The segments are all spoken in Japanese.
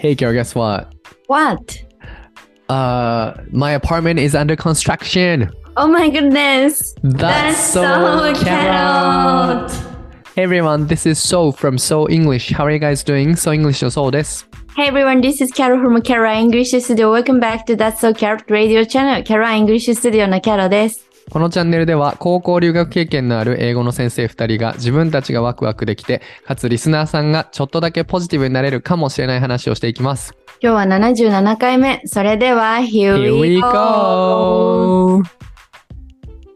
Hey, girl, guess what? What? Uh, my apartment is under construction. Oh my goodness. That's, so, Carol. Hey everyone, this is So from So English. How are you guys doing? So English の So です。 Hey everyone, this is Carol from Carol English Studio. Welcome back to That's So Carrot Radio Channel. Carol English Studio の Carol です。 このチャンネルでは高校留学経験のある英語の先生2人が自分たちがワクワクできて、かつリスナーさんがちょっとだけポジティブになれるかもしれない話をしていきます。今日は77回目。それでは、Here we go!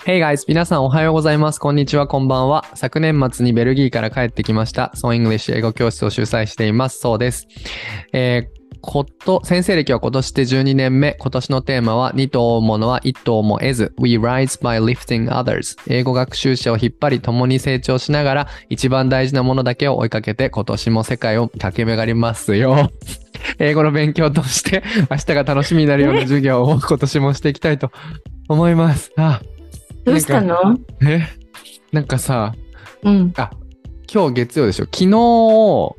Hey guys! 皆さんおはようございます。こんにちは、こんばんは。昨年末にベルギーから帰ってきました。So English 英語教室を主催しています。そうです。えーこと、先生歴は今年で12年目。今年のテーマは、二頭ものは一頭も得ず。We rise by lifting others. 英語学習者を引っ張り共に成長しながら、一番大事なものだけを追いかけて、今年も世界を駆け巡りますよ。英語の勉強として、明日が楽しみになるような授業を今年もしていきたいと思います。あ、どうしたの？え？なんかさ、うん。あ、今日月曜でしょ？昨日、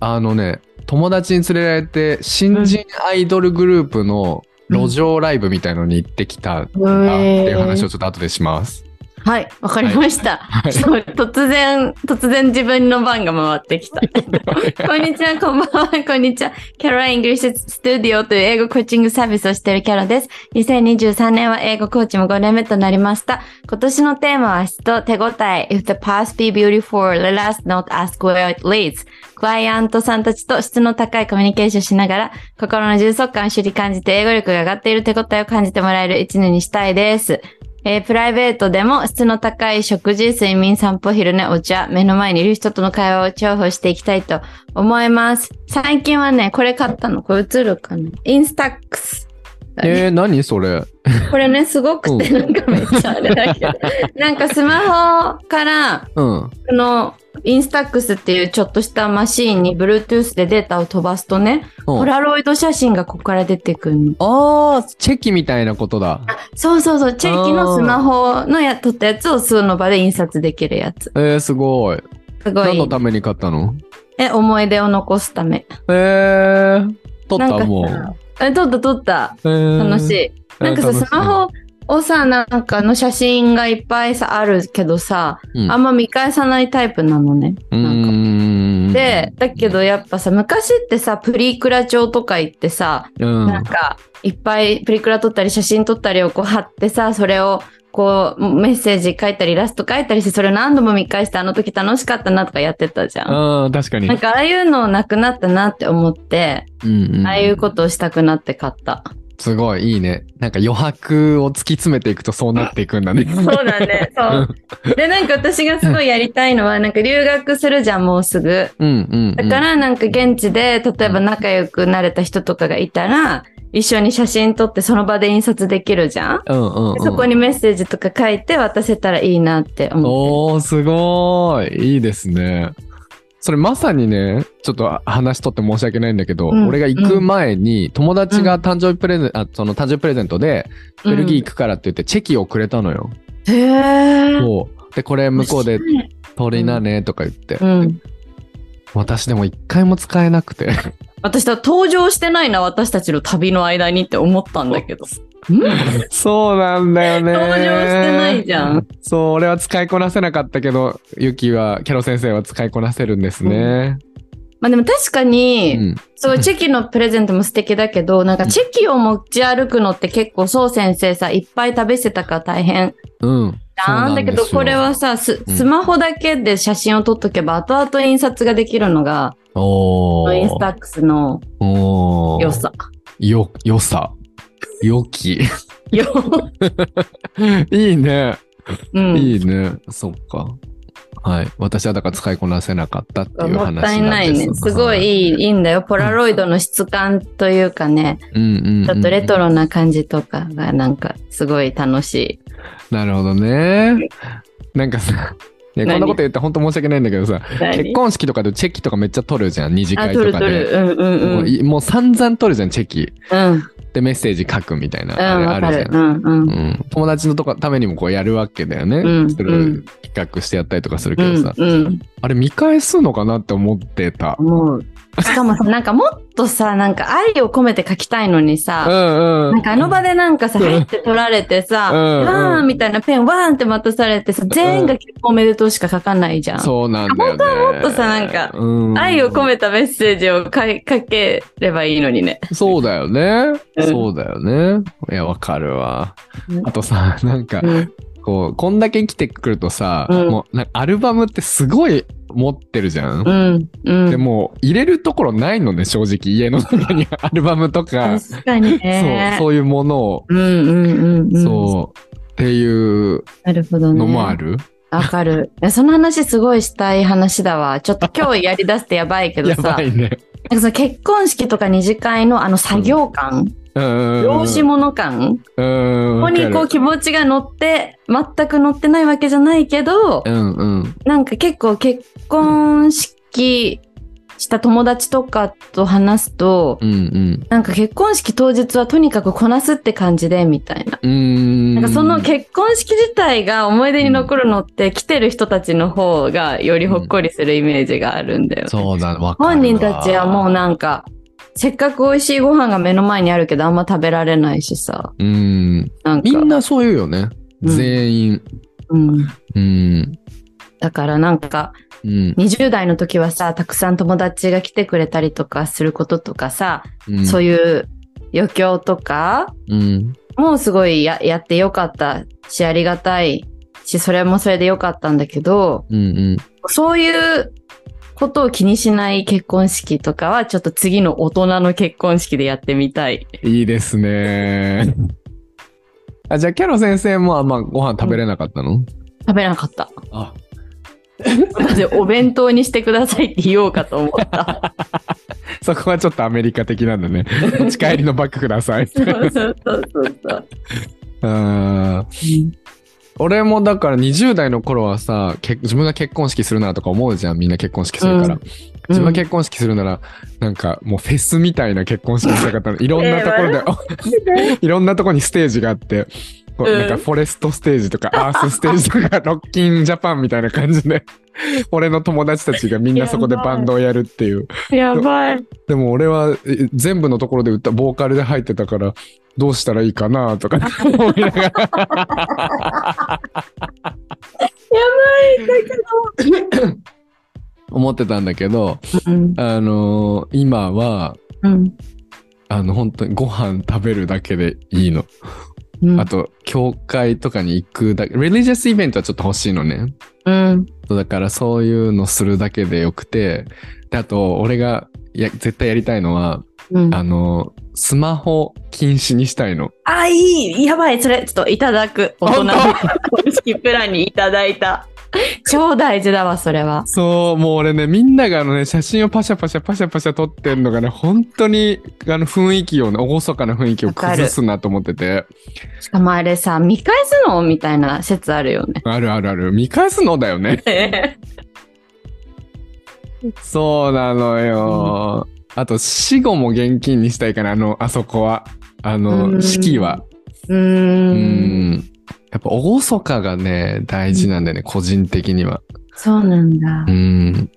あのね、友達に連れられて、新人アイドルグループの路上ライブみたいのに行ってきたんだっていう話をちょっと後でします。はい、わかりました。はい突然、突然自分の番が回ってきた。こんにちは、こんばんは、こんにちは。キャロライングリッシュスタジオという英語コーチングサービスをしているキャロです。2023年は英語コーチも5年目となりました。今年のテーマは質と手応え。If the past be beautiful, let us not ask where it leads. クライアントさんたちと質の高いコミュニケーションしながら、心の充足感を知り感じて英語力が上がっている手応えを感じてもらえる一年にしたいです。えープライベートでも質の高い食事、睡眠、散歩、昼寝、お茶、目の前にいる人との会話を重宝していきたいと思います。最近はね、これ買ったの。これ映るかな？インスタックス。えー、何それ？これね、すごくて、なんかめっちゃあれだけど。なんかスマホから、うん。この、インスタックスっていうちょっとしたマシーンに Bluetooth でデータを飛ばすとね、うんポラロイド写真がここから出てくるの。あー、チェキみたいなことだ。そうそうそう、チェキのスマホのや撮ったやつをその場で印刷できるやつ。えー、すごい。すごい何の。ために買ったの？え、思い出を残すため。えー、撮ったもう。さえ、撮った撮った。えー楽しい。なんかさ、スマホをさ、なんかの写真がいっぱいさ、あるけどさ、うんあんま見返さないタイプなのね。うなんか。で、だけどやっぱさ、昔ってさ、プリクラ帳とか行ってさ、うんなんか、いっぱいプリクラ撮ったり写真撮ったりをこう貼ってさ、それをこうメッセージ書いたりイラスト書いたりして、それを何度も見返して、あの時楽しかったなとかやってたじゃん。あー確かに。なんかああいうのなくなったなって思って、うんうんああいうことをしたくなって買った。すごいいいね。なんか余白を突き詰めていくとそうなっていくんだね。そうだね。そう。で、なんか私がすごいやりたいのは、なんか留学するじゃん、もうすぐ。うんうん、うん。だからなんか現地で、例えば仲良くなれた人とかがいたら、一緒に写真撮ってその場で印刷できるじゃん。うんうん、うん。でそこにメッセージとか書いて渡せたらいいなって思って。おー、すごい。いいですね。それまさにね、ちょっと話しとって申し訳ないんだけど、うん俺が行く前に友達が誕生日プレゼント、あ、その誕生日プレゼントで、ベルギー行くからって言ってチェキをくれたのよ。へー。そう。で、これ向こうで取りなねとか言って。うん。私でも一回も使えなくて。私は登場してないな、私たちの旅の間にって思ったんだけど。そうなんだよね。登場してないじゃん。そう、俺は使いこなせなかったけど、ユキは、キャロ先生は使いこなせるんですね。まあでも確かうに、ん。すごいチェキのプレゼントも素敵だけど、なんかチェキを持ち歩くのって結構そう先生さ、いっぱい食べせたから大変うん。じそうゃん。だけどこれはさ、スうんスマホだけで写真を撮っとけば後々印刷ができるのが。インスタックスの良さ。よ、良さ。良き。よ、いいね。うん。いいね。そっか。はい。私はだから使いこなせなかったっていう話なんですもったいないね。すごいいいいいんだよ。ポラロイドの質感というかね、うんうんうん、ちょっとレトロな感じとかがなんかすごい楽しい。なるほどね。なんかさ、いやこんな何こと言って本当申し訳ないんだけどさ、結婚式とかでチェキとかめっちゃ取るじゃん、二次あ、会撮る撮とかで。る。うんうんうん。もういもう散々取るじゃん、チェキ。うん。で、メッセージ書くみたいな。うん、あれ。あるじゃ。うんんうん。うん、友達のとかためにもこうやるわけだよね。うんそれ企画してやったりとかするうんけどさ、うん。あれ見返すのかなって思ってた。思う。しかもさ、なんかもっとさ、なんか愛を込めて書きたいのにうさ、んうん。なんかあの場でなんかさ、うん入って取られてさ、うんうんわーんみたいなペンわーんって渡されてさ、全員が結婚おめでとうしか書かないじゃん。そうなんだよね。本当はもっとさなんかうん愛を込めたメッセージを書ければいいのにね。そうだよね。うんそうだよね。いや、わかるわう。んあとさ、なんかう、ん。こう、こんだけ来てくるとさ、うんもう、なんかアルバムってすごい持ってるじゃん。うん。うん。でも、入れるところないのね、正直。家の中にアルバムとか、そう、確かにね。そういうものを、うんうんうんうん。そう、っていうなるほどね。のもある。わかる。いやその話すごいしたい話だわ。ちょっと今日やり出してやばいけど やさば、いね。なんかその結婚式とか二次会のあの作業感、うん。漁師物感、うん。ここにこう気持ちが乗って、全く乗ってないわけじゃないけど、うんうん。なんか結構結婚式した友達とかと話すと、うんうん。なんか結婚式当日はとにかくこなすって感じで、みたいな。ん。なんかその結婚式自体が思い出に残るのって来てる人たちの方がよりほっこりするイメージがあるんだよね。そうだ、わかるわ。本人たちはもうなんか、せっかく美味しいご飯が目の前にあるけどあんま食べられないしさ。うん。なんか。みんなそういうよね。うん全員。うん。うん。だからなんか、うん。20代の時はさ、たくさん友達が来てくれたりとかすることとかさ、うん。そういう余興とかうん。もうすごいややってよかったし、ありがたいし、それもそれでよかったんだけど、うんうん。そういうことを気にしない結婚式とかは、ちょっと次の大人の結婚式でやってみたい。いいですね。あ、じゃあ、キャロ先生もあんまご飯食べれなかったの、食べなかった。あ、お弁当にしてくださいって言おうかと思った。そこはちょっとアメリカ的なんだね。持ち帰りのバッグください。そうそうそうそうそう。うん俺もだから20代の頃はさ、け自分が結婚式するならとか思うじゃん。みんな結婚式するから。うん自分が結婚式するなら、なんかもうフェスみたいな結婚式したかったの。いろんなところで、いろんなところにステージがあって、こううんなんかフォレストステージとか、アースステージとか、ロッキンジャパンみたいな感じで、俺の友達たちがみんなそこでバンドをやるっていう。やばい。でも俺はえ全部のところで歌、ボーカルで入ってたから、どうしたらいいかなとか思いながら。思ってたんだけど、うん。あのー今は、うん。あの、本当にご飯食べるだけでいいの。うんあと、教会とかに行くだけ、リリジャスイベントはちょっと欲しいのね。うん。だからそういうのするだけでよくて、で、あと、俺がや絶対やりたいのは、うん。あの、スマホ禁止にしたいの。あ、いい。やばい。それ、ちょっといただく。大人の公式 プランにいただいた。超大事だわ、それは。そう、もう俺ね、みんながあのね、写真をパシャパシャパシャパシャ撮ってんのがね、本当にあの雰囲気をね、厳かな雰囲気を崩すなと思ってて。しかもあれさ、見返すのみたいな説あるよね。あるあるある。見返すのだよね。そうなのよ。あと、死後も現金にしたいかな、あの、あそこは。あうの、ん式は。うー。うんん。やっぱ、厳かがね、大事なんだよね、個人的には。そうなんだう。ん。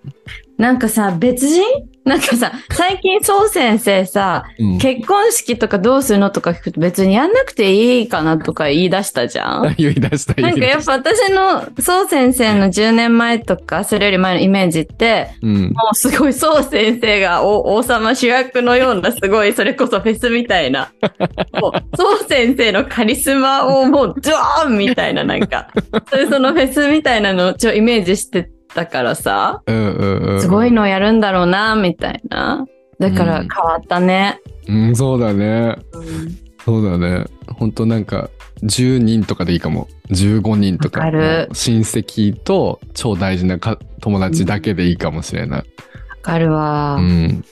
なんかさ、別人？なんかさ、最近、そう先生さ、うん、結婚式とかどうするのとか聞くと別にやんなくていいかなとか言い出したじゃん？言い出した、なんか。やったぱ私のそう先生の10年前とかそれより前のイメージってうん。もうすごいそう先生がお王様主役のようなすごいそれこそフェスみたいな もうそう先生のカリスマをもうドーンみたいななんか そそのフェスみたいなのをちょイメージしてたからさうんうんうん。すごいのやるんだろうなみたいなだから変わったね。うん、そうだね。うんそうだね。ほんとなんか、10人とかでいいかも。15人とか。わか親戚と超大事なか友達だけでいいかもしれない。わかるわ。うん。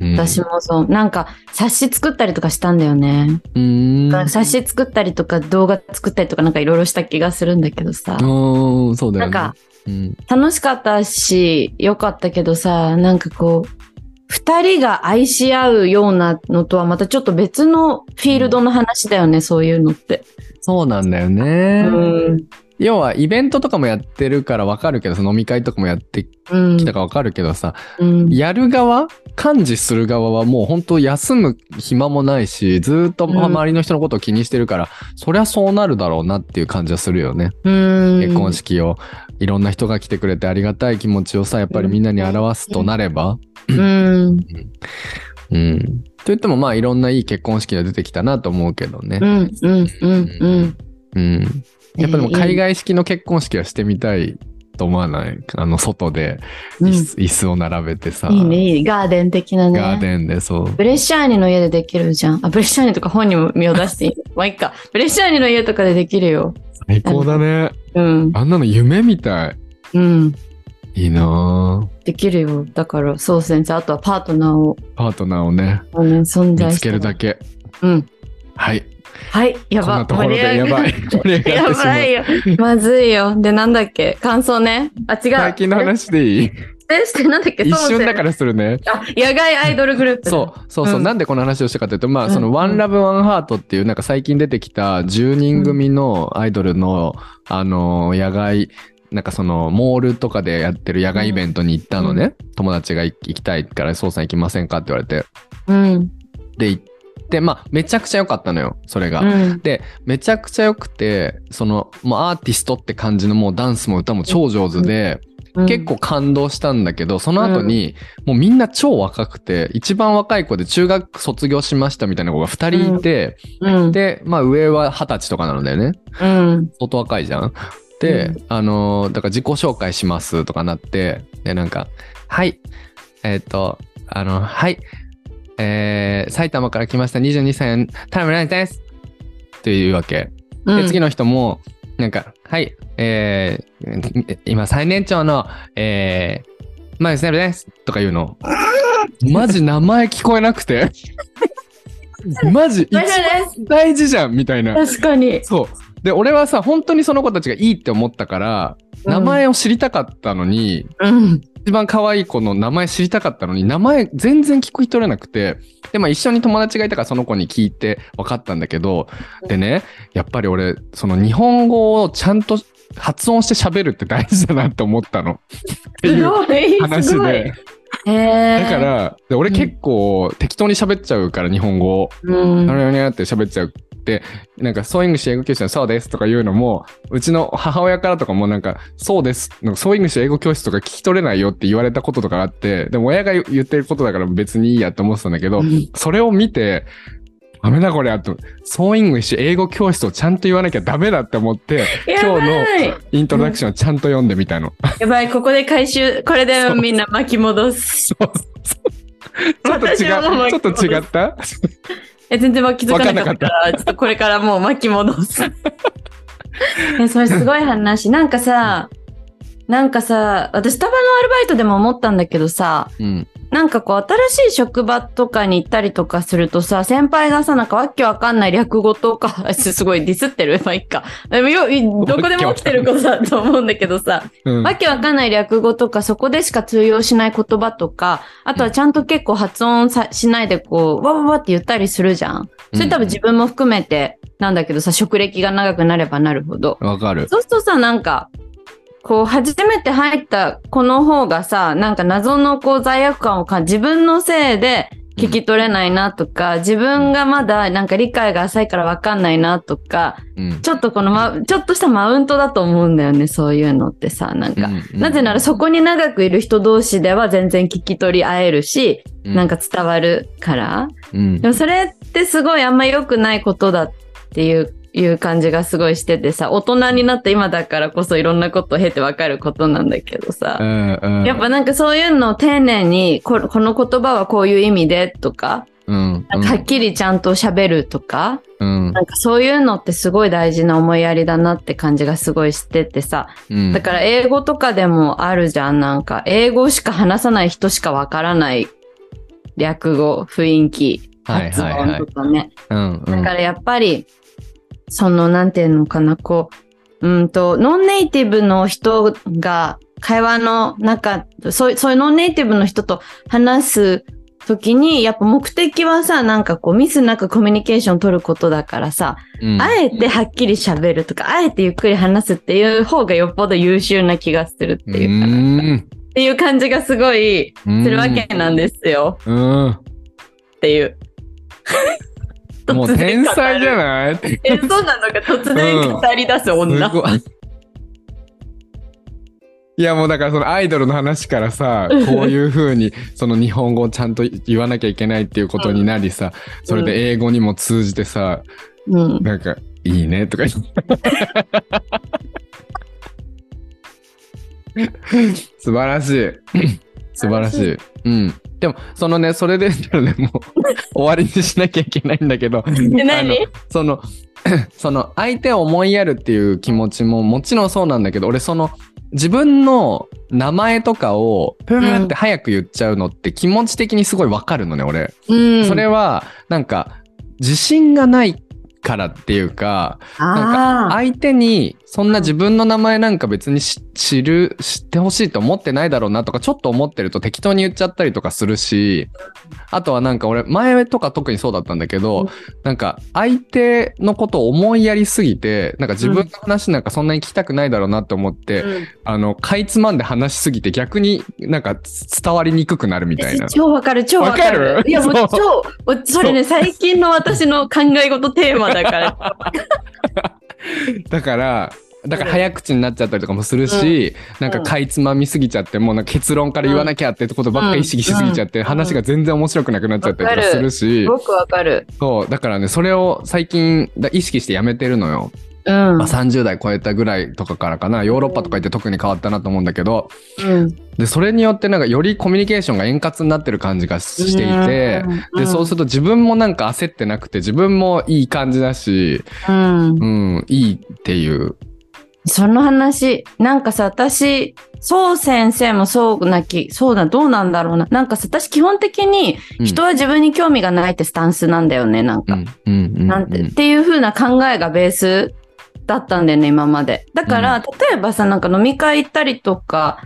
うん私もそう。なんか、冊子作ったりとかしたんだよね。うん。冊子作ったりとか、動画作ったりとか、なんかいろいろした気がするんだけどさ。うん、そうだよね。なんか、うん。楽しかったし、良かったけどさ、なんかこう、二人が愛し合うようなのとはまたちょっと別のフィールドの話だよね、そういうのって。そうなんだよね。うん。要はイベントとかもやってるからわかるけど、飲み会とかもやってうん。きたかわかるけどさ、うん。やる側幹事する側はもう本当休む暇もないし、ずーっとうん周りの人のことを気にしてるから、そりゃそうなるだろうなっていう感じはするよね。うん。結婚式を。いろんな人が来てくれてありがたい気持ちをさ、やっぱりみんなに表すとなれば、うん。うん。と言ってもまあいろんないい結婚式が出てきたなと思うけどね。う。ん。うん。うん。うん。うん。やっぱでも海外式の結婚式はしてみたいと思わない？あの外でうん椅子,、を並べてさ、いいねいいガーデン的なねガーデンでそう。ブレッシャーニの家でできるじゃん。あ、ブレッシャーニとか本にも身を出していい。まあいいか。ブレッシャーニの家とかでできるよ。最高だね。うん。あんなの夢みたい。うん。いいなぁできるよ。だから、そう先生、あとはパートナーを、パートナーをね、あの存在見つけるだけ。うん。はい。はい。やば。こんなやばい。や。ばいよ。まずいよ。で、なんだっけ？感想ね。あ、違う。最近の話でいい？えして、なんだっけ？一瞬だかららするね。あ、野外アイドルグループだ。そうそうそう、うんなんでこの話をしたかというとまあその「うんワンラブワンハートっていうなんか最近出てきた10人組のアイドルの、あの野外なんかそのモールとかでやってる野外イベントに行ったのね、友達が行行きたいから「そうさん行きませんか?」って言われてうん。で行ってまあめちゃくちゃ良かったのよそれが。うん。でめちゃくちゃ良くてそのもうアーティストって感じのもうダンスも歌も超上手で、うん結構感動したんだけどその後に、もうみんな超若くて一番若い子で中学卒業しましたみたいな子が2人いて、うん。でまあ上は二十歳とかなのだよねうん。相当若いじゃん。で、うあのーだから自己紹介しますとかなってでなんか「はいえっ、とあのはいえー埼玉から来ました22歳の田村です」っていうわけ。で、次の人も、なんか、はい、えー、今最年長の、えー、マユセルですとか言うの。マジ名前聞こえなくて。マジ一。番大事じゃんみたいな。確かに。そう。で、俺はさ、本当にその子たちがいいって思ったから、名前を知りたかったのに、うん。一番可愛い子の名前知りたかったのに、名前全然聞く取れなくて、で、まあ一緒に友達がいたからその子に聞いて分かったんだけど、でね、やっぱり俺、その日本語をちゃんと発音して喋るって大事だなって思ったの。ってすいうごい。話。で。だから、で俺結構適当に喋っちゃうから、日本語を。うん、なにゃにゃって喋っちゃうなんか、そうイングリッシュ英語教室のそうですとか言うのも、うちの母親からとかもなんか、そうです、なんかそうイングリッシュ英語教室とか聞き取れないよって言われたこととかあって、でも親が言ってることだから別にいいやって思ってたんだけど、うん。それを見て、ダメだこれあと、そうイングリッシュ英語教室をちゃんと言わなきゃダメだって思って、今日のイントロダクションをちゃんと読んでみたの。やばい、ここで回収、これでみんな巻き戻す。そうそうちょっと違うちょっと違った？え、全然気づかなかったちょっとこれからもう巻き戻す。え、それすごい話。なんかさ、なんかさ、私スタバのアルバイトでも思ったんだけどさ、うん。なんかこう新しい職場とかに行ったりとかするとさ、先輩がさ、なんかわけわかんない略語とか、す すごいディスってる？まあいっか。でもよどこでも起きてることだと思うんだけどさ、うんわけわかんない略語とか、そこでしか通用しない言葉とか、あとはちゃんと結構発音さしないでこう、わわわって言ったりするじゃん。それ多分自分も含めてなんだけどさ、職歴が長くなればなるほど。わかる。そうするとさ、なんか、こう、初めて入った子の方がさ、なんか謎のこう罪悪感を感じ、自分のせいで聞き取れないなとか、自分がまだなんか理解が浅いからわかんないなとか、うん。ちょっとこのま、ちょっとしたマウントだと思うんだよね、そういうのってさ、なんか。うんなぜならそこに長くいる人同士では全然聞き取り合えるし、なんか伝わるから。うんでもそれってすごいあんま良くないことだっていういう感じがすごいしててさ、大人になった今だからこそいろんなことを経てわかることなんだけどさ、うんうん。やっぱなんかそういうのを丁寧にこ、この言葉はこういう意味でとか、うんなん。かはっきりちゃんと喋るとか、うん。なんかそういうのってすごい大事な思いやりだなって感じがすごいしててさ、うん。だから英語とかでもあるじゃん、なんか英語しか話さない人しかわからない略語、雰囲気、発音とかね。だからやっぱり、その、なんていうのかな、こう、うんと、ノンネイティブの人が会話の中、そうそういうノンネイティブの人と話す時に、やっぱ目的はさ、なんかこうミスなくコミュニケーション取ることだからさ、うんあえてはっきり喋るとか、あえてゆっくり話すっていう方がよっぽど優秀な気がするっていうかな、っんていう感じがすごいするわけなんですよ。うん。っていう。もう天才じゃない？すえ、そうなのか、突然語り出す女。ごい。いやもうだからそのアイドルの話からさ、うんこういう風にその日本語をちゃんと言わなきゃいけないっていうことになりさ、それで英語にも通じてさ、うん。なんか、いいねとか言って。素晴らしい。素晴らしい。うん。でも、そのね、それでね、もう終わりにしなきゃいけないんだけど、何？その、その相手を思いやるっていう気持ちももちろんそうなんだけど、俺その自分の名前とかをプーって早く言っちゃうのって気持ち的にすごいわかるのね、俺。うん。それは、なんか、自信がないからっていうか、なんああ。相手にそんな自分の名前なんか別にし知る、知ってほしいと思ってないだろうなとかちょっと思ってると適当に言っちゃったりとかするし、あとはなんか俺前とか特にそうだったんだけど、うんなんか相手のことを思いやりすぎて、なんか自分の話なんかそんなに聞きたくないだろうなって思って、うんあの、かいつまんで話しすぎて逆になんか伝わりにくくなるみたいな。超わかる、超わかる。わかる？いや、もう超、おそれね、最近の私の考え事テーマだから。だから、だから早口になっちゃったりとかもするし、なんかかいつまみすぎちゃって、もうなんか結論から言わなきゃってことばっかり意識しすぎちゃって、うん話が全然面白くなくなっちゃったりとかするしす、ごくわかる。そう、だからね、それを最近だ意識してやめてるのよ。うん。まあ、30代超えたぐらいとかからかな、ヨーロッパとか行って特に変わったなと思うんだけど、うん。で、それによってなんかよりコミュニケーションが円滑になってる感じがしていて、で、そうすると自分もなんか焦ってなくて、自分もいい感じだし、うん。うん、いいっていう。その話、なんかさ、私、そう先生もそうなき、そうだ、どうなんだろうな。なんかさ、私基本的にうん人は自分に興味がないってスタンスなんだよね、なんか。うん、うん、うん。なんて、っていう風な考えがベースだったんだよね、今まで。だから、例えばさ、なんか飲み会行ったりとか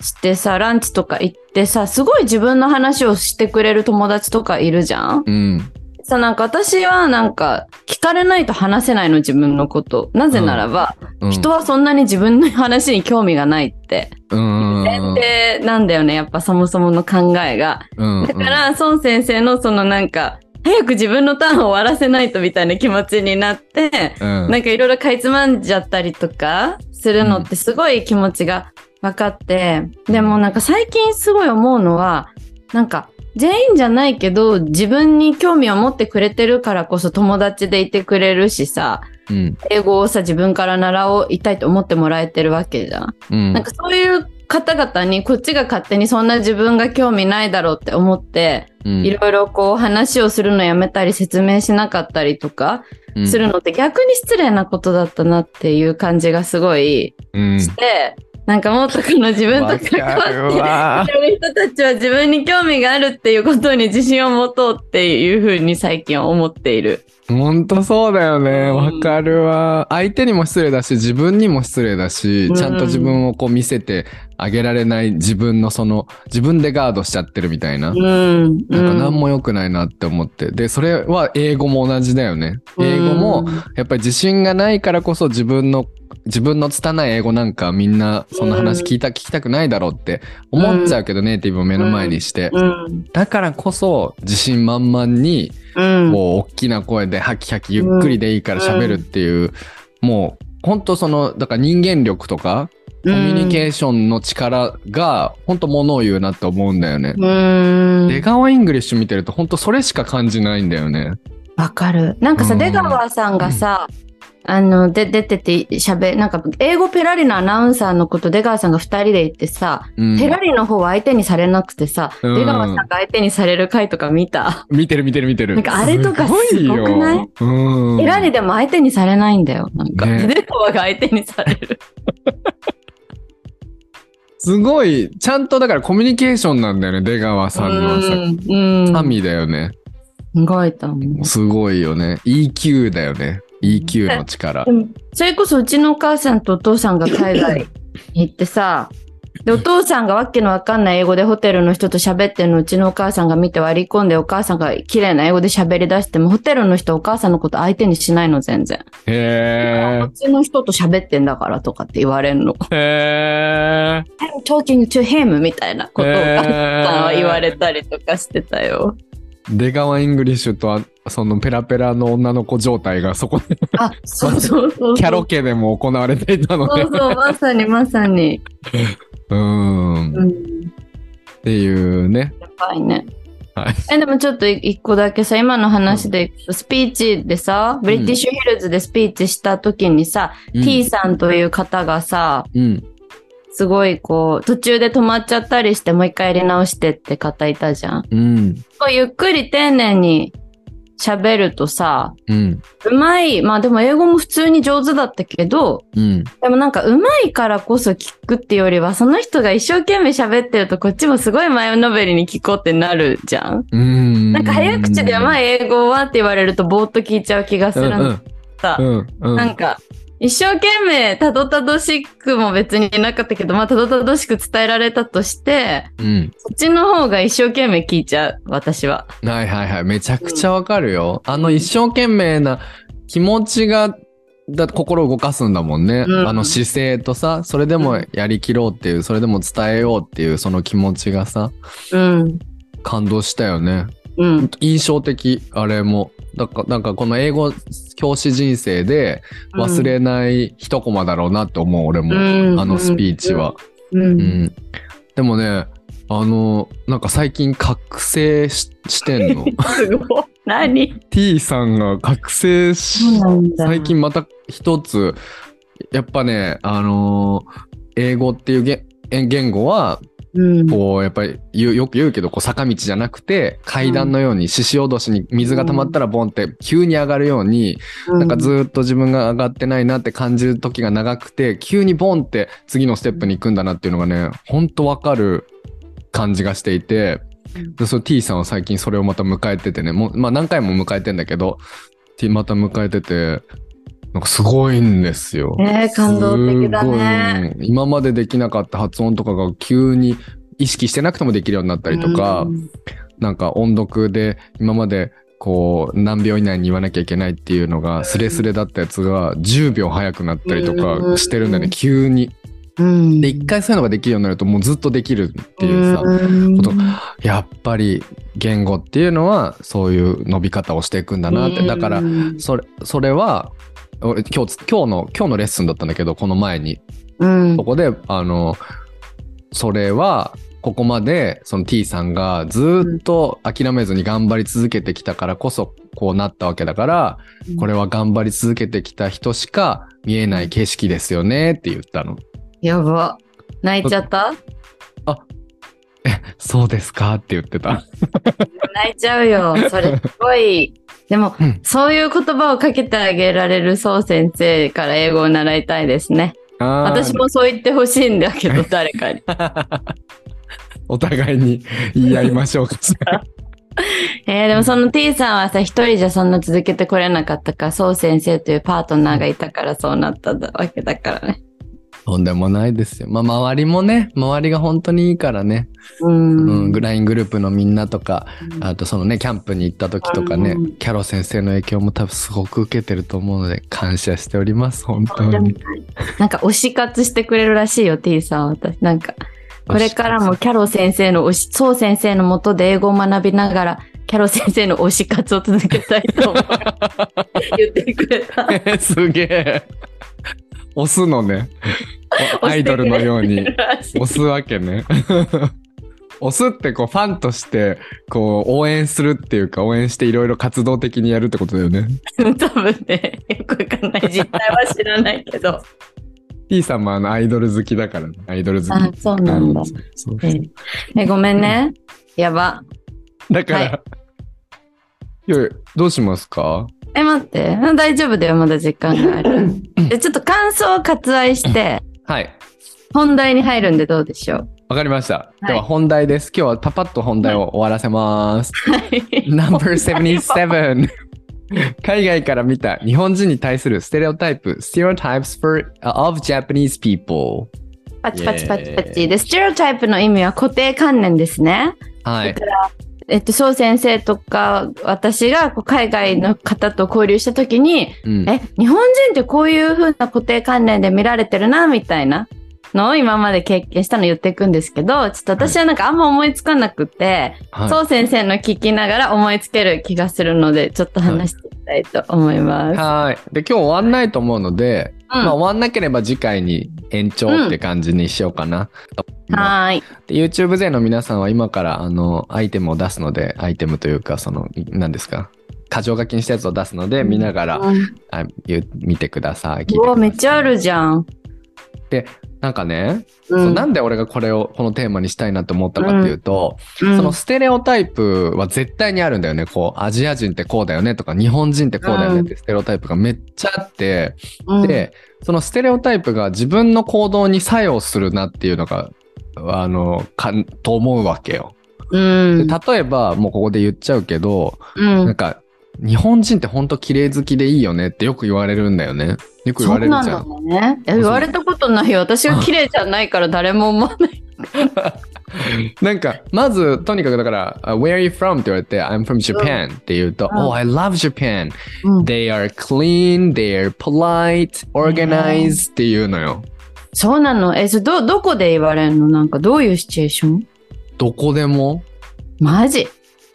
してさ、ランチとか行ってさ、すごい自分の話をしてくれる友達とかいるじゃんうん。さ、なんか私はなんか聞かれないと話せないの、自分のこと。なぜならば、うん、人はそんなに自分の話に興味がないって。うん、前提なんだよね、やっぱそもそもの考えが。うん、だから、孫先生のそのなんか、早く自分のターンを終わらせないとみたいな気持ちになって、うん、なんかいろいろかいつまんじゃったりとかするのってすごい気持ちが分かって、でもなんか最近すごい思うのは、なんか全員じゃないけど自分に興味を持ってくれてるからこそ友達でいてくれるしさ、うん、英語をさ自分から習いたいと思ってもらえてるわけじゃん。うん、なんかそういう方々にこっちが勝手にそんな自分が興味ないだろうって思って、うん。いろいろこう話をするのやめたり説明しなかったりとかするのって逆に失礼なことだったなっていう感じがすごいうん、して、なんかもっとこの自分と関わってる人たちは自分に興味があるっていうことに自信を持とうっていうふうに最近は思っている。ほんとそうだよね。うんわかるわ。相手にも失礼だし、自分にも失礼だし、うんちゃんと自分をこう見せてあげられない自分のその、自分でガードしちゃってるみたいな。うん。なんか何も良くないなって思って。で、それは英語も同じだよね。英語も、やっぱり自信がないからこそ自分の、自分の拙い英語なんかみんなそんな話聞いた、聞きたくないだろうって思っちゃうけど、ネイティブを目の前にして。うん。だからこそ自信満々にうん。もう大きな声でハキハキゆっくりでいいから喋るっていう、もう本当そのだから人間力とかコミュニケーションの力が本当ものを言うなって思うんだよね。うん。出川イングリッシュ見てると本当それしか感じないんだよね。わかる。なんかさ、うん出川さんがさ、あの、で、出てて喋、なんか、英語ペラリのアナウンサーのこと出川さんが二人で行ってさ、うんペラリの方は相手にされなくてさ、うん出川さんが相手にされる回とか見た？見てる見てる見てる。なんかあれとかすごくない？ようん。ペラリでも相手にされないんだよ。なんか、ね出川が相手にされる。すごい、ちゃんとだからコミュニケーションなんだよね、出川さんのはさ。神だよね。すごいと思う。すごいよね。EQ だよね。EQ の力それこそうちのお母さんとお父さんが海外に行ってさ、で、お父さんがわけのわかんない英語でホテルの人と喋ってるのうちのお母さんが見て割り込んでお母さんが綺麗な英語で喋り出してもホテルの人お母さんのこと相手にしないの全然。へこっちの人と喋ってんだからとかって言われんの。え。へ I'm talking to him みたいなことをお母さんは言われたりとかしてたよ。え。出川イングリッシュとは、そのペラペラの女の子状態がそこで、あ、そうそうそう。キャロ家でも行われていたのねそう。そう、まさにまさに。うーん。っうん。ていうね。やばいね。はい。え、でもちょっと一個だけさ、今の話でいくと、スピーチでさ、ブリティッシュヒルズでスピーチした時にさ、T さんという方がさ、うん。すごいこう、途中で止まっちゃったりして、もう一回やり直してって方いたじゃん。うん。こうゆっくり丁寧に喋るとさ、うん。うまい、まあでも英語も普通に上手だったけど、うん。でもなんかうまいからこそ聞くっていうよりは、その人が一生懸命喋ってるとこっちもすごい前のめりに聞こうってなるじゃん。うん。なんか早口でうまい英語はって言われるとぼーっと聞いちゃう気がするのさ、うん。うん。なんか一生懸命たどたどしくも別になかったけど、まあたどたどしく伝えられたとして、うん。そっちの方が一生懸命聞いちゃう、私は。はいはいはい。めちゃくちゃわかるよ。あの一生懸命な気持ちが、だ心を動かすんだもんね。うんあの姿勢とさ、それでもやりきろうっていう、それでも伝えようっていうその気持ちがさ、うん。感動したよね。うん。印象的、あれも。だから、なんかこの英語教師人生で忘れない一コマだろうなって思う、俺も。うんあのスピーチは。うん。ううんん。でもね、あの、なんか最近覚醒ししてんの？すごい。何？T さんが覚醒し、最近また一つ、やっぱね、あのー英語っていう言言語は、うん。こう、やっぱりよく言うけど、こう坂道じゃなくて、階段のように、獅子おどしに水が溜まったらボンって急に上がるように、なんかずーっと自分が上がってないなって感じる時が長くて、急にボンって次のステップに行くんだなっていうのがね、ほんとわかる感じがしていて、でその T さんは最近それをまた迎えててね、もう、まあ何回も迎えてんだけど、T また迎えてて、なんかすごいんですよ。えー、感動的だね。うん今までできなかった発音とかが急に意識してなくてもできるようになったりとか、うんなんか音読で今までこう何秒以内に言わなきゃいけないっていうのがスレスレだったやつが10秒早くなったりとかしてるんだよね、うん急に。うんで、一回そういうのができるようになるともうずっとできるっていうさ、うんことやっぱり言語っていうのはそういう伸び方をしていくんだなって。だからう、んそれ、それは、俺今日、今日の、今日のレッスンだったんだけど、この前に。うんそこで、あの、それは、ここまで、その T さんがずっと諦めずに頑張り続けてきたからこそ、こうなったわけだから、これは頑張り続けてきた人しか見えない景色ですよねって言ったの。やば。泣いちゃった？そうですか？って言ってた。泣いちゃうよ。それすごい。でも、うんそういう言葉をかけてあげられるそう先生から英語を習いたいですね。私私もそう言ってほしいんだけど、誰かに。お互いに言い合いましょうか。えー、でもその T さんはさ、一人じゃそんな続けてこれなかったから、そう先生というパートナーがいたからそうなったわけだからね。とんでもないですよ。まあ、周りもね、周りが本当にいいからね。うん。うん、グライングループのみんなとか、あとそのね、キャンプに行った時とかねうん、キャロ先生の影響も多分すごく受けてると思うので、感謝しております、本当に。なんか推し活してくれるらしいよ、T さんは私。なんか、これからもキャロ先生の推し、そう先生のもとで英語を学びながら、キャロ先生の推し活を続けたいと。言ってくれた。え すげえ。押すのね。アイドルのように 押すわけね。押すってこうファンとしてこう応援するっていうか応援していろいろ活動的にやるってことだよね。多分ね、よくわかんない。実態は知らないけど。T さんもあのアイドル好きだからね。アイドル好き。あ、そうなんだう。そうええごめんね。やば。だから、はいいやどうしますか？え、待って。うん大丈夫だよ。まだ時間がある。でちょっと感想を割愛して、はい。本題に入るんでどうでしょう。わかりました。いでは本題です。今日はパパッと本題を終わらせます。はい。Number77 海外から見た日本人に対するステレオタイプ Stereotypes for, of Japanese people パチパチパチパチ。で、ステレオタイプの意味は固定観念ですね。はい。えっと、そう先生とか、私がこう海外の方と交流したときに、うん。え、日本人ってこういう風な固定観念で見られてるな、みたいなのを今まで経験したの言っていくんですけど、ちょっと私はなんかあんま思いつかなくて、はいそう先生の聞きながら思いつける気がするので、ちょっと話していきたいと思います。はい。で、今日終わんないと思うので、うんまあ終わんなければ次回に延長って感じにしようかな。はーい。で YouTube 勢の皆さんは今からあのアイテムを出すので、アイテムというか、その、何ですか？箇条書きにしたやつを出すので、見ながら、うんあゆ見てください。聞いてくうわ、ださいめっちゃあるじゃん。なんかね、うそうなんで俺がこれを、このテーマにしたいなと思ったかっていうと、うんそのステレオタイプは絶対にあるんだよね。こう、アジア人ってこうだよねとか、日本人ってこうだよねってステレオタイプがめっちゃあって、うんで、そのステレオタイプが自分の行動に作用するなっていうのが、あの、かん、と思うわけよ。例えば、もうここで言っちゃうけど、うんなんか、日本人ってほんと綺麗好きでいいよねってよく言われるんだよね。よく言われるじゃん。そうなんだね。え言われたことないよ。私が綺麗じゃないから誰も思わない。なんか、まず、とにかくだから、uh, Where are you from? って言われて、I'm from Japan って言うと、うん Oh, I love Japan. うん They are clean, they are polite, organized っていうのよ。そうなのえ、それど、どこで言われるの？なんかどういうシチュエーション？どこでも？マジ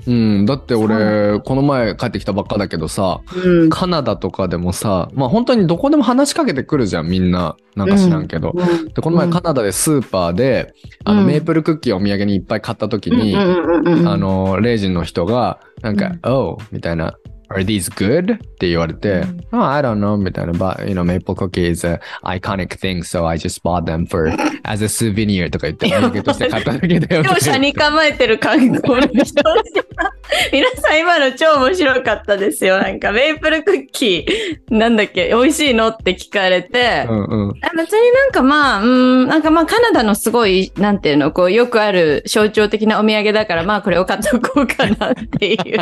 うん、だって俺、この前帰ってきたばっかだけどさ、うん。カナダとかでもさ、まあ本当にどこでも話しかけてくるじゃん、みんな。なんか知らんけど。うんで、この前カナダでスーパーで、あの、うんメープルクッキーをお土産にいっぱい買った時に、あの、レイジンの人が、なんか、うん。Oh, みたいな、Are these good? って言われて、うん Oh, I don't know, みたいな、But, you know, maple cookie is a iconic thing, so I just bought them for, as a souvenir とか言って、お土産として買っただけだよ。に構えてる観光の人 皆さん今の超面白かったですよ。なんかメープルクッキーなんだっけ美味しいのって聞かれて、うんうん。あ別になんかまあ、うん、なんかまあカナダのすごい、なんていうの、こうよくある象徴的なお土産だからまあこれを買っておこうかなっていう。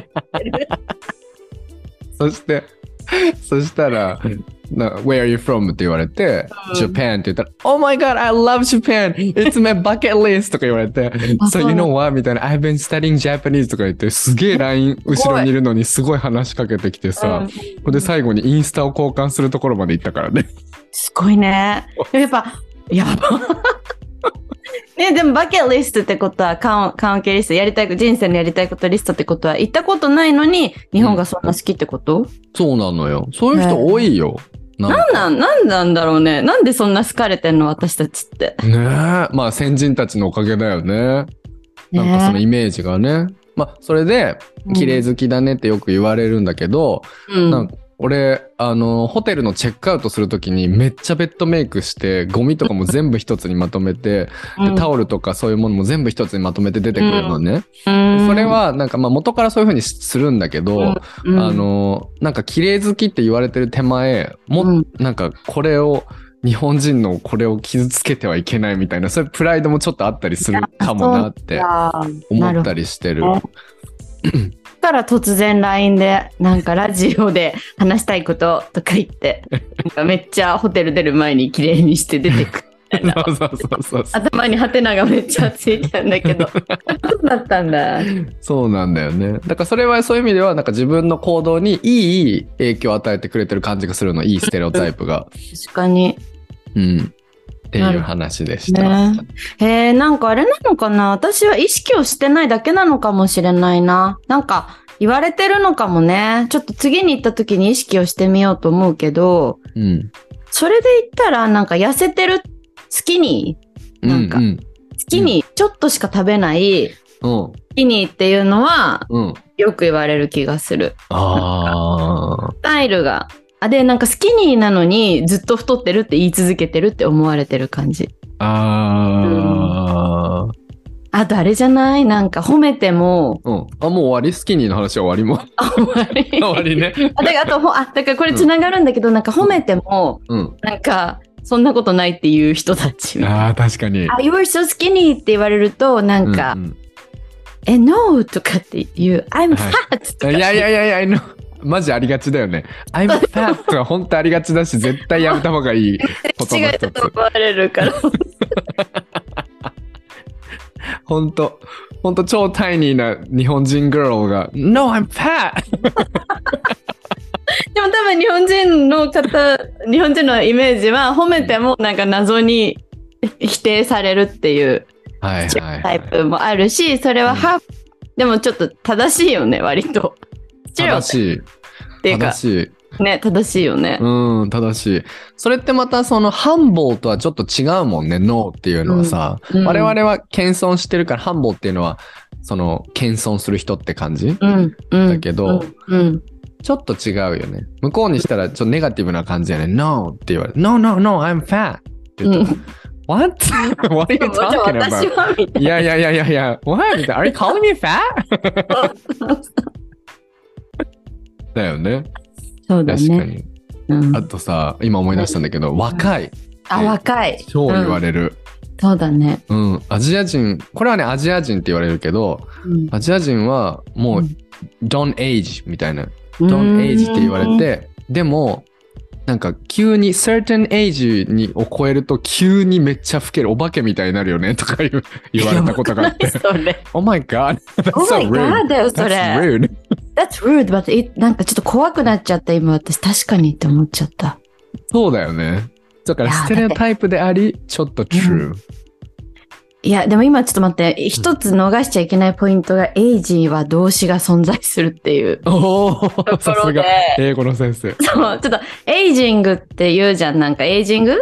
そして、そしたら、な Where are you from? って言われて、うん Japan って言ったら、Oh my god, I love Japan! It's my bucket list! とか言われて、あ So you な know の what? みたいな、I've been studying Japanese とか言って、すげえ LINE 後ろにいるのにすごい話しかけてきてさ、ここで最後にインスタを交換するところまで行ったからね。すごいね。やっぱ、やば。ね、でもバケットリストってことは、カウンカウンケリスト、やりたい、人生のやりたいことリストってことは、行ったことないのに、日本がそんな好きってこと、そうなのよ。そういう人多いよ。なんかなん、なんなんだろうね。なんでそんな好かれてんの？私たちって。ねえ。まあ先人たちのおかげだよね。なんかそのイメージがね。まあそれで、綺麗好きだねってよく言われるんだけど、うん。なんか俺、あの、ホテルのチェックアウトするときにめっちゃベッドメイクして、ゴミとかも全部一つにまとめて、でタオルとかそういうものも全部一つにまとめて出てくるのね。うん。それ、はなんかまあ元からそういうふうにするんだけど、うん。あ、の、なんか綺麗好きって言われてる手前、も、うん。なんかこれを、日本人のこれを傷つけてはいけないみたいな、そういうプライドもちょっとあったりするかもなって思った。りしてる。から突然 LINE で、なんかラジオで話したいこととか言って、めっちゃホテル出る前に綺麗にして出てくる。そうそうそうそう。頭にハテナがめっちゃついてるんだけど。そうだったんだ。そうなんだよね。だからそれはそういう意味では、なんか自分の行動にいい影響を与えてくれてる感じがするの、いいステレオタイプが。確かに。うん。っていう話でした。ねへえ、なんかあれなのかな？私は意識をしてないだけなのかもしれないな。なんか言われてるのかもね。ちょっと次に行った時に意識をしてみようと思うけど、うん。それで言ったらなんか痩せてるスキニーなんかうん。スキニーちょっとしか食べないうん。スキニーっていうのはうん。よく言われる気がする。ああ。スタイルが。あ、で、なんかスキニーなのにずっと太ってるって言い続けてるって思われてる感じ。ああ。あとあれじゃない？なんか褒めても、うん。あ、もう終わり？スキニーの話は終わりも。あ、終わり。終わりね。あ、だから、あと、ほあ、だからこれ繋がるんだけど、なんか褒めても、うん。なんか、そんなことないっていう人たち。あ、ああ、確かに。you were so skinny って言われると、なんか、うんえ、no とかって言う、I'm はい fat とか。うんいやいやいやいや、I know マジありがちだよね。I'm fat は本当ありがちだし、絶対やめた方がいいことの一つ違いだと。思われるから。ほんと、ほんと超タイニーな日本人グローが、No, I'm fat! でも多分日本人の方、日本人のイメージは褒めてもなんか謎に否定されるっていうタイプもあるし、それはハーフ、でもちょっと正しいよね、割と。正しい。っていうか正、しい。ね、正しいよね。うん、正しい。それってまたその、繁忙とはちょっと違うもんね、ノーっていうのはさ。うん我々は謙遜してるから、繁忙っていうのは、その、謙遜する人って感じ？うん、うん。だけどうん、うん。ちょっと違うよね。向こうにしたら、ちょっとネガティブな感じやね。No って言われて、No, no, no, I'm fat! って言ったら、What? What are you talking 私 about? いやいやいやいやいや、What? みたいな。Are you calling me fat? な。だよね。そうだね。確かに。うんあとさ、今思い出したんだけど、若い。あ、若い。超言われる。そうだね。うん、アジア人、これはね、アジア人って言われるけど、うんアジア人はもう、うん don't age みたいな、don't age って言われて、でも、なんか急に certain age にを超えると急にめっちゃ老けるお化けみたいになるよねとか言う言われたことがあって。それ。Oh my god, that's Oh my god だよ、そ That's れ。rude. That's rude, but it, なんかちょっと怖くなっちゃった、今私。確かにって思っちゃった。そうだよね。だからステレオタイプであり、ちょっと true。いや、でも今ちょっと待って、一つ逃しちゃいけないポイントが、エイジーは動詞が存在するっていう おお、さすが。英語の先生。そう、ちょっと、エイジングって言うじゃん。なんか、エイジング？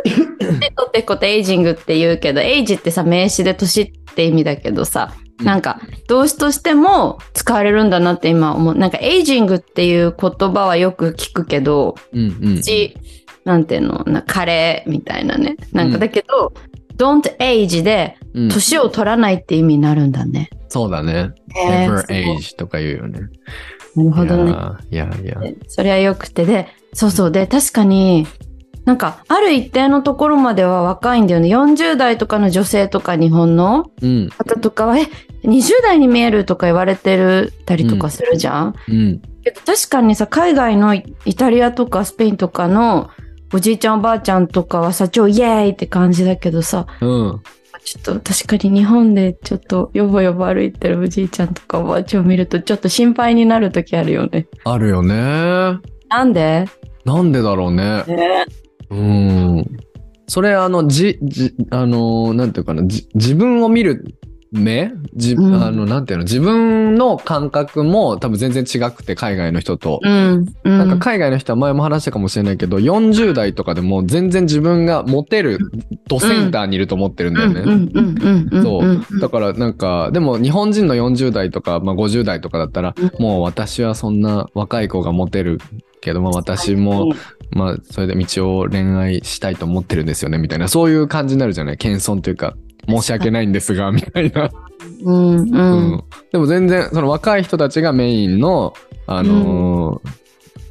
で、とってことエイジングって言うけど、エイジってさ、名詞で年って意味だけどさ、うんなんか、動詞としても使われるんだなって今思う。なんか、エイジングっていう言葉はよく聞くけど、うんうん。ち、なんていうの、な加齢みたいなね。なんか、うんだけど、don't age で、うん年を取らないって意味になるんだね。そうだね。へー never age とか言うよね。なるほどね。いやいやそれはよくてでそうそうで確かになんかある一定のところまでは若いんだよね40代とかの女性とか日本のうん。方とかはえ20代に見えるとか言われてるたりとかするじゃん、うん。けど確かにさ海外のイイタリアとかスペインとかのおじいちゃんおばあちゃんとかはさ超イエーイって感じだけどさうん。ちょっと確かに日本でちょっとヨボヨボ歩いてるおじいちゃんとかおばあちゃんを見るとちょっと心配になる時あるよね。あるよね。なんで？なんでだろうね。うん。それ、あの、じ、じ、あの、なんていうかな、じ、自分を見る目？じ、うん。あの、なんていうの、自分の感覚も多分全然違くて、海外の人と。うん。うん。なんか海外の人は前も話したかもしれないけど、40代とかでも全然自分がモテるドセンターにいると思ってるんだよね。そううんだからなんか、でも日本人の40代とか、まあ、50代とかだったら、うん。もう私はそんな若い子がモテるけど、まあ、私も、まあ、それで道を恋愛したいと思ってるんですよね、みたいな、そういう感じになるじゃない？謙遜というか、申し訳ないんですが、みたいな。うんううんん。でも全然、その若い人たちがメインの、あのー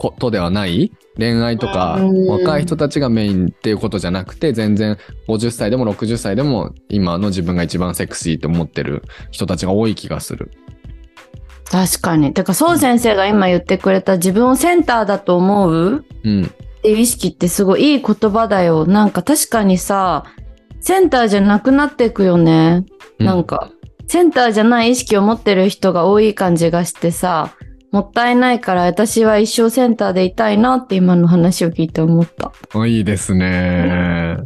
ことではない恋愛とか、うん若い人たちがメインっていうことじゃなくて、全然50歳でも60歳でも今の自分が一番セクシーって思ってる人たちが多い気がする。確かに。てか、そう先生が今言ってくれた自分をセンターだと思ううん。っていう意識ってすごいいい言葉だよ。なんか確かにさ、センターじゃなくなっていくよね。うんなんか、センターじゃない意識を持ってる人が多い感じがしてさ、もったいないから私は一生センターでいたいなって今の話を聞いて思った。あいいですね。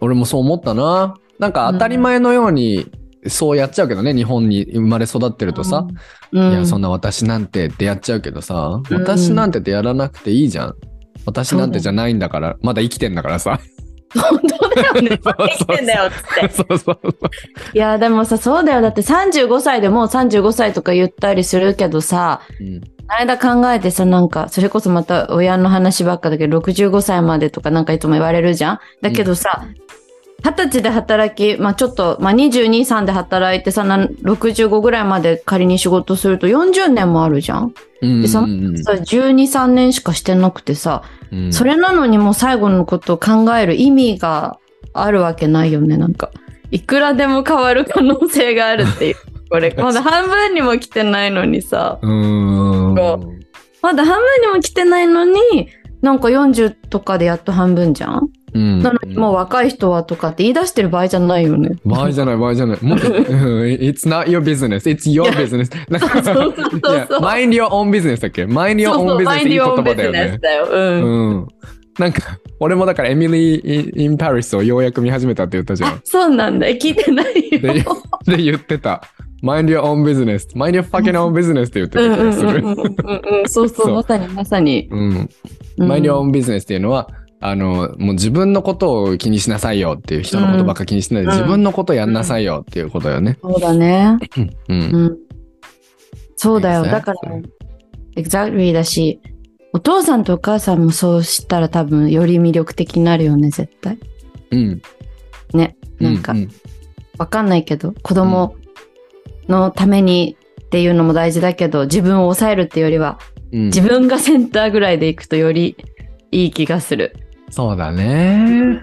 俺もそう思ったな。なんか当たり前のように、そうやっちゃうけどね、日本に生まれ育ってるとさ、うん、いや、そんな私なんてってやっちゃうけどさ、うん私なんてってやらなくていいじゃん。私なんてじゃないんだから、まだ生きてんだからさ。本当だよね。そうそうそう生きてんだよっつって。そうそうそう。いや、でもさ、そうだよ。だって35歳でもう35歳とか言ったりするけどさ、うんあれだ考えてさ、なんか、それこそまた親の話ばっかだけど、65歳までとかなんかいつも言われるじゃんだけどさ、二十歳で働き、まあちょっと、まあ22、3で働いてさ、なん65ぐらいまで仮に仕事すると40年もあるじゃんうんでそうんさ、12、3年しかしてなくてさ、うんそれなのにもう最後のことを考える意味があるわけないよね、なんか。いくらでも変わる可能性があるっていう。これ、まだ半分にも来てないのにさ、うーん。そまだ半分にも来てないのに、なんか40とかでやっと半分じゃんうん。なのにもう若い人はとかって言い出してる場合じゃないよね。場合じゃない、場合じゃない。もう、うん It's not your business. It's your business. なんかそうそうそう mind your own business だっけ ?mind your own business って言葉だよね。だよ。うん。うん。なんか、俺もだからエミリー・イン・パリスをようやく見始めたって言ったじゃんあ。、そうなんだ。聞いてないでよ。で、言ってた。mind your own business. mind your fucking own business って言ってた気がする。うんうんうんうん。そうそ、そううまさにまさに。うん。うん mind your own business っていうのは、あの、もう自分のことを気にしなさいよっていう人のことばっか気にしないで、うん自分のことやんなさいよっていうことよね。そうだね。うん。うん。そうだよ。だから、exactly だし、お父さんとお母さんもそうしたら多分より魅力的になるよね、絶対。うん。ね。なんかう、んわかんないけど、子供のためにっていうのも大事だけど、自分を抑えるっていうよりは、うん自分がセンターぐらいでいくとよりいい気がする。そうだね。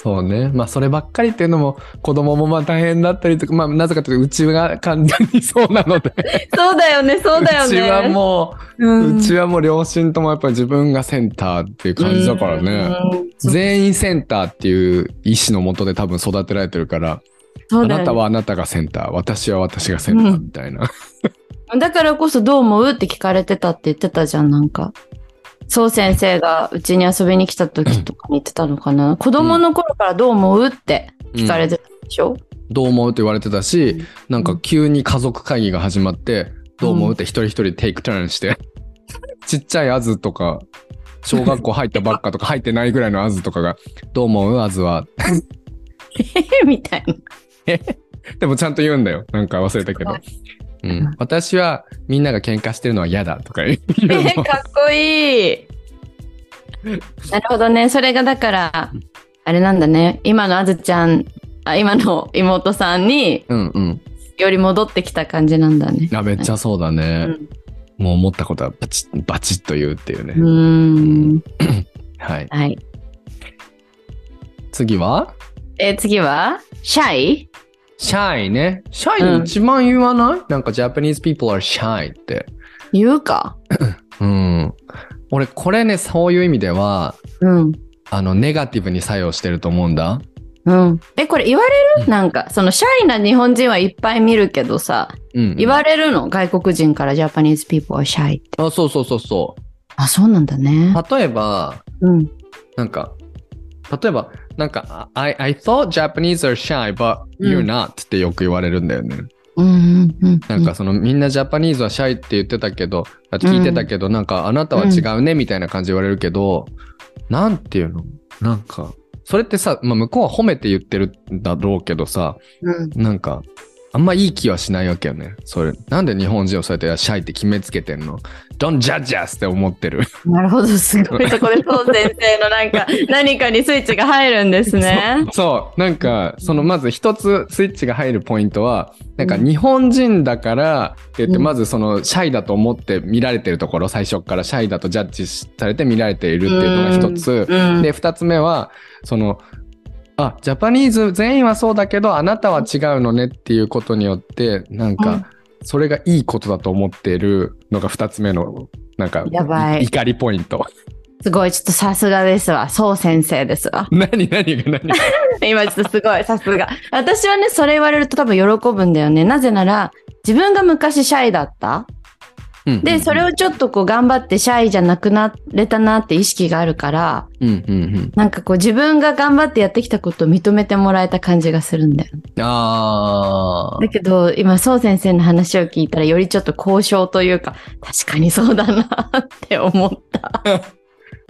そうね。まあ、そればっかりっていうのも、子供もまあ大変だったりとか、まあ、なぜかというと、うちが完全に そうなので、そうだよね、そうだよね。うちはもう、うん、うちはもう両親ともやっぱり自分がセンターっていう感じだからね。全員センターっていう意思のもとで多分育てられてるから、ねなたはあなたがセンター、私は私がセンターみたいな。だからこそどう思う？って聞かれてたって言ってたじゃん、なんか。そう先生がうちに遊びに来た時とかに言ってたのかな。子供の頃からどう思うって聞かれてたでしょ、どう思うって言われてたし、なんか急に家族会議が始まって、どう思うって一人一人テイクターンして、ちっちゃいアズとか、小学校入ったばっかとか入ってないぐらいのアズとかが、どう思うアズは？みたいな。でもちゃんと言うんだよ。なんか忘れたけど。うん、私はみんなが喧嘩してるのは嫌だとか言うの。えかっこいい。なるほどね。それがだから、あれなんだね。今のあずちゃん、あ今の妹さんにうんうん。より戻ってきた感じなんだね。あめっちゃそうだうね。んもう思ったことはバチッ、バチッと言うっていうね。うーん。はい。はい。次は？えー次は、シャイ？シャイね。シャイ一番言わない、なんか Japanese people are shy って。言うか？うん。俺、これね、そういう意味では、うん。あの、ネガティブに作用してると思うんだ。うん。え、これ言われる、うんなんか、そのシャイな日本人はいっぱい見るけどさ、うん。言われるの？外国人から Japanese people are shy って。あ、そうそうそうそあ、そうなんだね。う。例えば、うん。なんか、例えば、なんか、I, I thought Japanese are shy, but うん you're not ってよく言われるんだよね。うんうんうん。なんかそのみんなジャパニーズはシャイって言ってたけど、あ聞いてたけど、なんかあなたは違うねみたいな感じで言われるけど、なんていうの？なんか、それってさ、まあ向こうは褒めて言ってるんだろうけどさ、うん。なんか、あんまいい気はしないわけよね。それ、なんで日本人をそうやってシャイって決めつけてんの ?Don't judge us! って思ってる。なるほど、すごいとこで、そう先生のなんか、何かにスイッチが入るんですね。そう。なんか、そのまず一つスイッチが入るポイントは、なんかうん日本人だからって言って、うんまずそのシャイだと思って見られてるところ、最初からシャイだとジャッジされて見られているっていうのが一つ。うん、で、二つ目は、その、あ、ジャパニーズ全員はそうだけど、あなたは違うのねっていうことによって、なんうんか、それがいいことだと思っているのが二つ目の、なんか、やばい怒りポイント。すごい、ちょっとさすがですわ。そう先生ですわ。何何が何 今ちょっとすごい、さすが。私はね、それ言われると多分喜ぶんだよね。なぜなら、自分が昔シャイだった。で、それをちょっとこう頑張ってシャイじゃなくなれたなって意識があるから、うんうんうん。なんかこう自分が頑張ってやってきたことを認めてもらえた感じがするんだよ。ああ。だけど、今、そう先生の話を聞いたら、よりちょっと交渉というか、確かにそうだなって思った。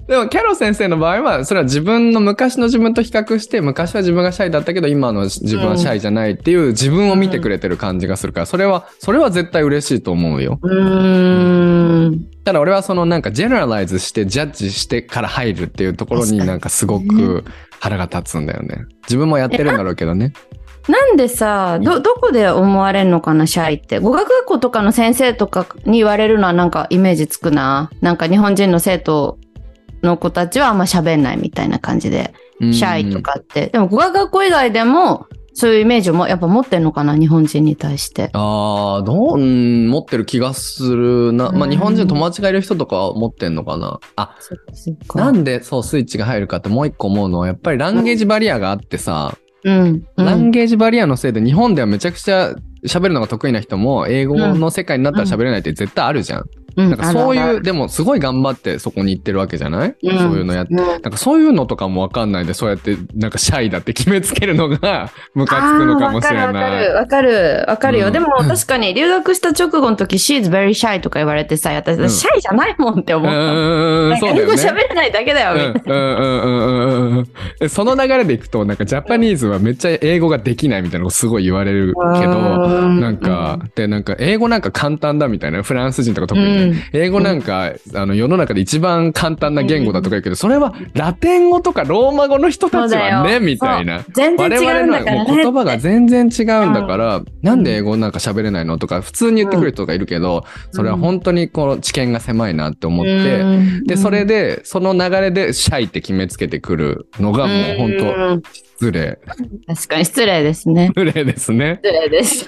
でも、キャロ先生の場合は、それは自分の昔の自分と比較して、昔は自分がシャイだったけど、今の自分はシャイじゃないっていう自分を見てくれてる感じがするから、それは、それは絶対嬉しいと思うよ。うーん。ただ俺はそのなんかジェネラライズしてジャッジしてから入るっていうところになんかすごく腹が立つんだよね。自分もやってるんだろうけどね。なんでさ、ど、どこで思われるのかな、シャイって。語学学校とかの先生とかに言われるのはなんかイメージつくな。なんか日本人の生徒の子たちはあんま喋んないみたいな感じで、シャイとかって。でも語学学校以外でも、そういうイメージもやっぱ持ってんのかな、日本人に対して。ああ、どう、うん持ってる気がするな。まあ、うん日本人の友達がいる人とかは持ってんのかな。あ、なんでそうスイッチが入るかってもう一個思うのは、やっぱりランゲージバリアがあってさ、うん。ランゲージバリアのせいで日本ではめちゃくちゃ喋るのが得意な人も英語の世界になったら喋れないって絶対あるじゃん。うん、なんかそういう、でもすごい頑張ってそこに行ってるわけじゃない、うんそういうのやって。うんなんかそういうのとかもわかんないで、そうやってなんかシャイだって決めつけるのが ムカつくのかもしれない。るわかるわかるわかるよ。うんでも確かに留学した直後の時、she's very shy とか言われてさ、私、うんシャイじゃないもんって思うんった。うんうん、なんか。英語喋れないだけだよ、みたいな。その流れでいくとなんかジャパニーズはめっちゃ英語ができないみたいなのをすごい言われるけどうんなんか、でなんか英語なんか簡単だみたいなフランス人とか特にね、うん。英語なんか、あの世の中で一番簡単な言語だとか言うけど、それはラテン語とかローマ語の人たちはねみたいな。全然違うんだから。ね。我々の言葉が全然違うんだから、なんで英語なんか喋れないのとか普通に言ってくる人がいるけど、それは本当にこの知見が狭いなって思って、うん。で、それで、その流れでシャイって決めつけてくるのがもう本当うん失礼。確かに失礼ですね。失礼ですね。失礼です。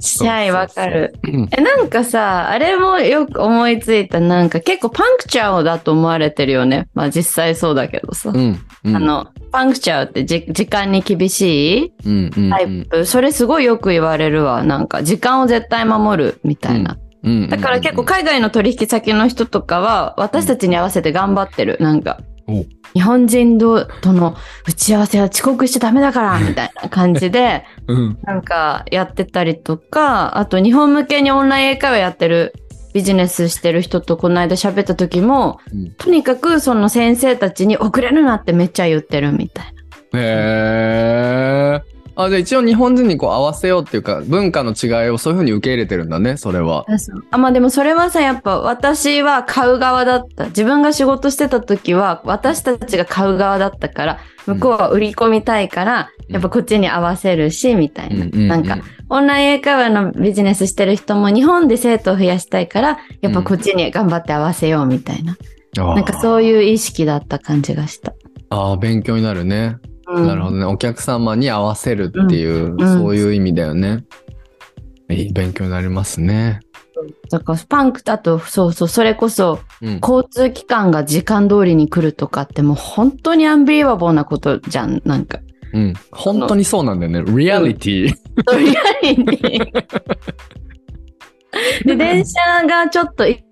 シャイわかる。うんえ、なんかさ、あれもよく思いついた、なんか結構パンクチャーだと思われてるよね。まあ実際そうだけどさ。うん。うんあ、の、パンクチャーってじ時間に厳しいうんうんタイプ、それすごいよく言われるわ。なんか時間を絶対守るみたいな。うん。だから結構海外の取引先の人とかは私たちに合わせて頑張ってる。なんかお。日本人との打ち合わせは遅刻しちゃダメだからみたいな感じで うん。なんかやってたりとか、あと日本向けにオンライン英会話やってるビジネスしてる人とこの間喋った時も、うんとにかくその先生たちに遅れるなってめっちゃ言ってるみたいな。へえ。あ、じゃあ一応日本人にこう合わせようっていうか、文化の違いをそういうふうに受け入れてるんだね、それは。あまあでもそれはさやっぱ私は買う側だった。自分が仕事してた時は私たちが買う側だったから向こうは売り込みたいから、うん。やっぱこっちに合わせるしみたいな、うんうんなんかオンライン英会話のビジネスしてる人も日本で生徒を増やしたいからやっぱこっちに頑張って合わせようみたいな、ななんかそういう意識だった感じがした。ああ、勉強になるね。うんなるほどね。お客様に合わせるっていう、うんそういう意味だよね。いい勉強になりますね。だからパンクだとそうそうそれこそうん。交通機関が時間通りに来るとかってもう本当にアンビリバボーなことじゃんなんか。うん。本当にそうなんだよね。リアリティ。とりあえずで、電車がちょっと行っ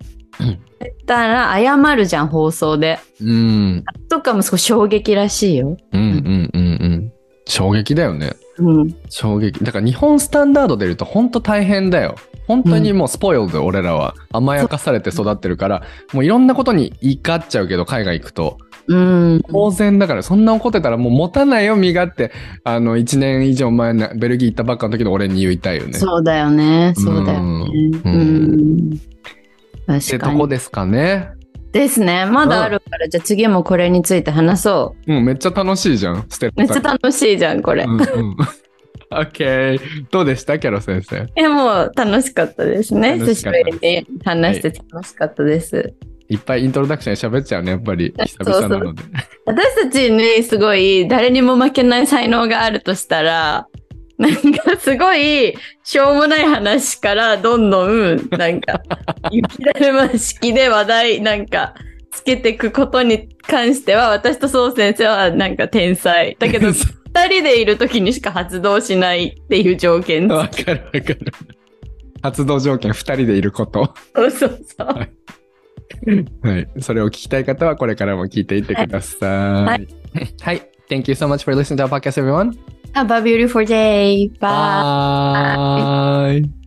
たら謝るじゃん、放送で。うん。とかも少し衝撃らしいよ。うんうんうんうん。衝撃だよね。うん。衝撃。だから日本スタンダードでいると本当大変だよ。本当にもうスポイルド、俺らは甘やかされて育ってるから、もういろんなことに怒っちゃうけど、海外行くと。うん。当然だから、そんな怒ってたらもう持たないよ、身がって、あの、1年以上前のベルギー行ったばっかの時の俺に言いたいよね。そうだよね。そうだよね。ううんん。って。とこですかね？ですね。まだあるから、じゃあ次もこれについて話そうん、めっちゃ楽しいじゃん、ステッう。めっちゃプ楽しいじゃん、これ。うんうん。OK。どうでした？キャロ先生。え、もう楽しかったですね。久しぶりに話して楽しかったです。いっぱいイントロダクションで喋っちゃうね、やっぱり。久々なので。私たちにすごい誰にも負けない才能があるとしたら、なんかすごいしょうもない話からどんどんなんか雪だるま式で話題なんかつけていくことに関しては私とそう先生はなんか天才。だけど 二人でいる時にしか発動しないっていう条件。わかるわかる。発動条件2人でいること。そうそうそう。はい。それを聞きたい方はこれからも聞いていってください。はい。はい。Thank you so much for listening to our podcast, everyone. Have a beautiful day. Bye. Bye.